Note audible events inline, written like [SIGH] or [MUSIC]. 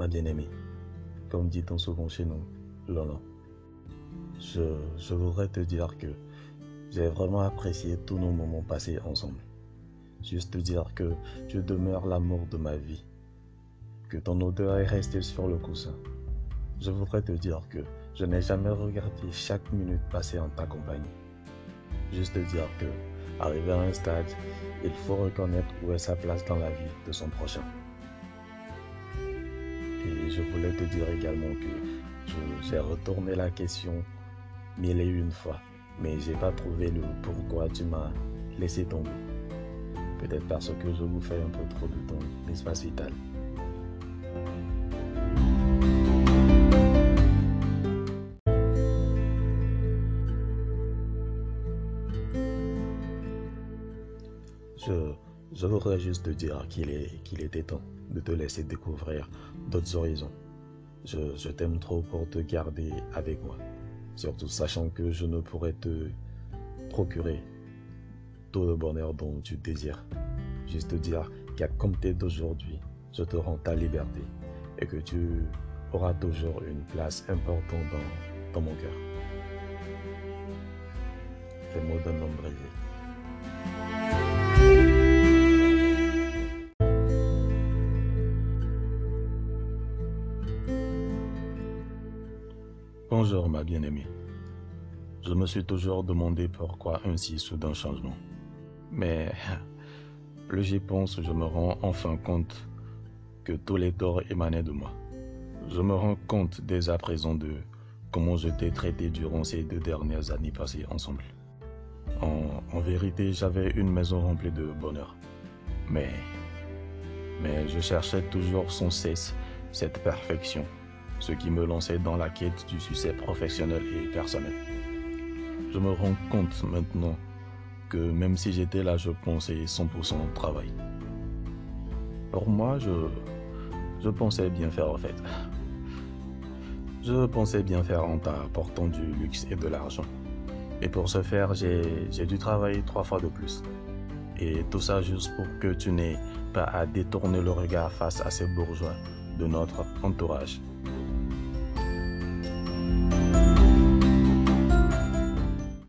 ma bien-aimée, comme dit-on souvent chez nous, Lolo, je, je voudrais te dire que j'ai vraiment apprécié tous nos moments passés ensemble. Juste te dire que tu demeures l'amour de ma vie, que ton odeur est restée sur le coussin. Je voudrais te dire que je n'ai jamais regardé chaque minute passée en ta compagnie. Juste te dire que, arrivé à un stade, il faut reconnaître où est sa place dans la vie de son prochain. Je voulais te dire également que j'ai retourné la question mille et une fois, mais j'ai pas trouvé le pourquoi tu m'as laissé tomber. Peut-être parce que je vous fais un peu trop de ton espace vital. Je, voudrais juste te dire qu'il qu'il était temps de te laisser découvrir d'autres horizons. Je, t'aime trop pour te garder avec moi, surtout sachant que je ne pourrais te procurer tout le bonheur dont tu désires. Juste te dire qu'à compter d'aujourd'hui, je te rends ta liberté et que tu auras toujours une place importante dans, dans mon cœur. Les mots d'un homme brisé. Bonjour ma bien-aimée. Je me suis toujours demandé pourquoi un si soudain changement. Mais [LAUGHS] plus j'y pense, je me rends enfin compte que tous les torts émanaient de moi. Je me rends compte dès à présent de comment je t'ai traité durant ces deux dernières années passées ensemble. En, en vérité, j'avais une maison remplie de bonheur. Mais, mais je cherchais toujours sans cesse cette perfection ce qui me lançait dans la quête du succès professionnel et personnel. Je me rends compte maintenant que même si j'étais là, je pensais 100% au travail. Pour moi, je, je pensais bien faire en fait. Je pensais bien faire en t'apportant du luxe et de l'argent. Et pour ce faire, j'ai dû travailler trois fois de plus. Et tout ça juste pour que tu n'aies pas à détourner le regard face à ces bourgeois de notre entourage